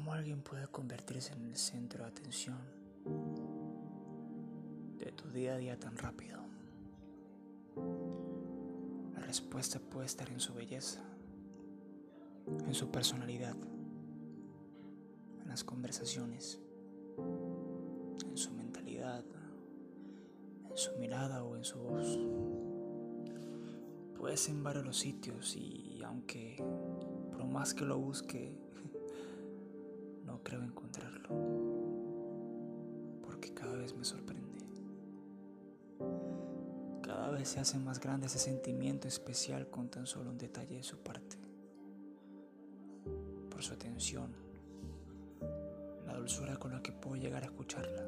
¿Cómo alguien puede convertirse en el centro de atención de tu día a día tan rápido? La respuesta puede estar en su belleza, en su personalidad, en las conversaciones, en su mentalidad, en su mirada o en su voz. Puedes en varios los sitios y aunque por más que lo busque, creo encontrarlo. Porque cada vez me sorprende. Cada vez se hace más grande ese sentimiento especial con tan solo un detalle de su parte. Por su atención, la dulzura con la que puedo llegar a escucharla,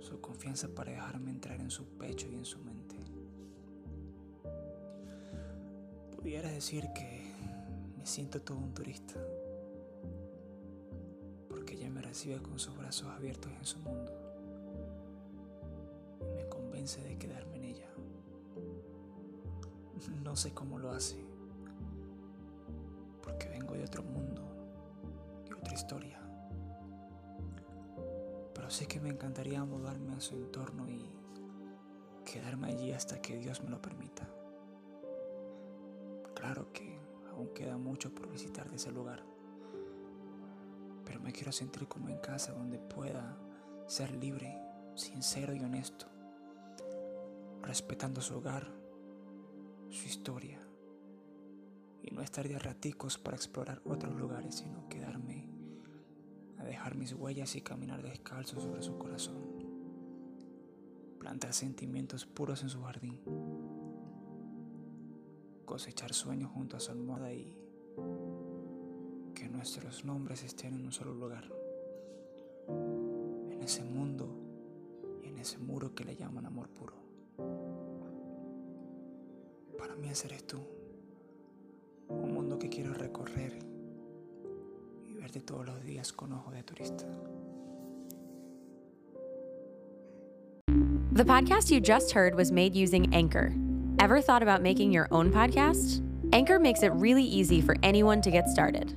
su confianza para dejarme entrar en su pecho y en su mente. Pudiera decir que me siento todo un turista, recibe con sus brazos abiertos en su mundo y me convence de quedarme en ella. No sé cómo lo hace, porque vengo de otro mundo, de otra historia, pero sé que me encantaría mudarme a su entorno y quedarme allí hasta que Dios me lo permita. Claro que aún queda mucho por visitar de ese lugar, pero me quiero sentir como en casa donde pueda ser libre, sincero y honesto, respetando su hogar, su historia y no estar de raticos para explorar otros lugares, sino quedarme a dejar mis huellas y caminar descalzo sobre su corazón, plantar sentimientos puros en su jardín cosechar sueños junto a su almohada y nuestros nombres estén en un solo lugar, en ese mundo y en ese muro que le llaman amor puro. Para mí ese eres tú, un mundo que quiero recorrer y verte todos los días con ojos de turista. The podcast you just heard was made using Anchor. Ever thought about making your own podcast? Anchor makes it really easy for anyone to get started.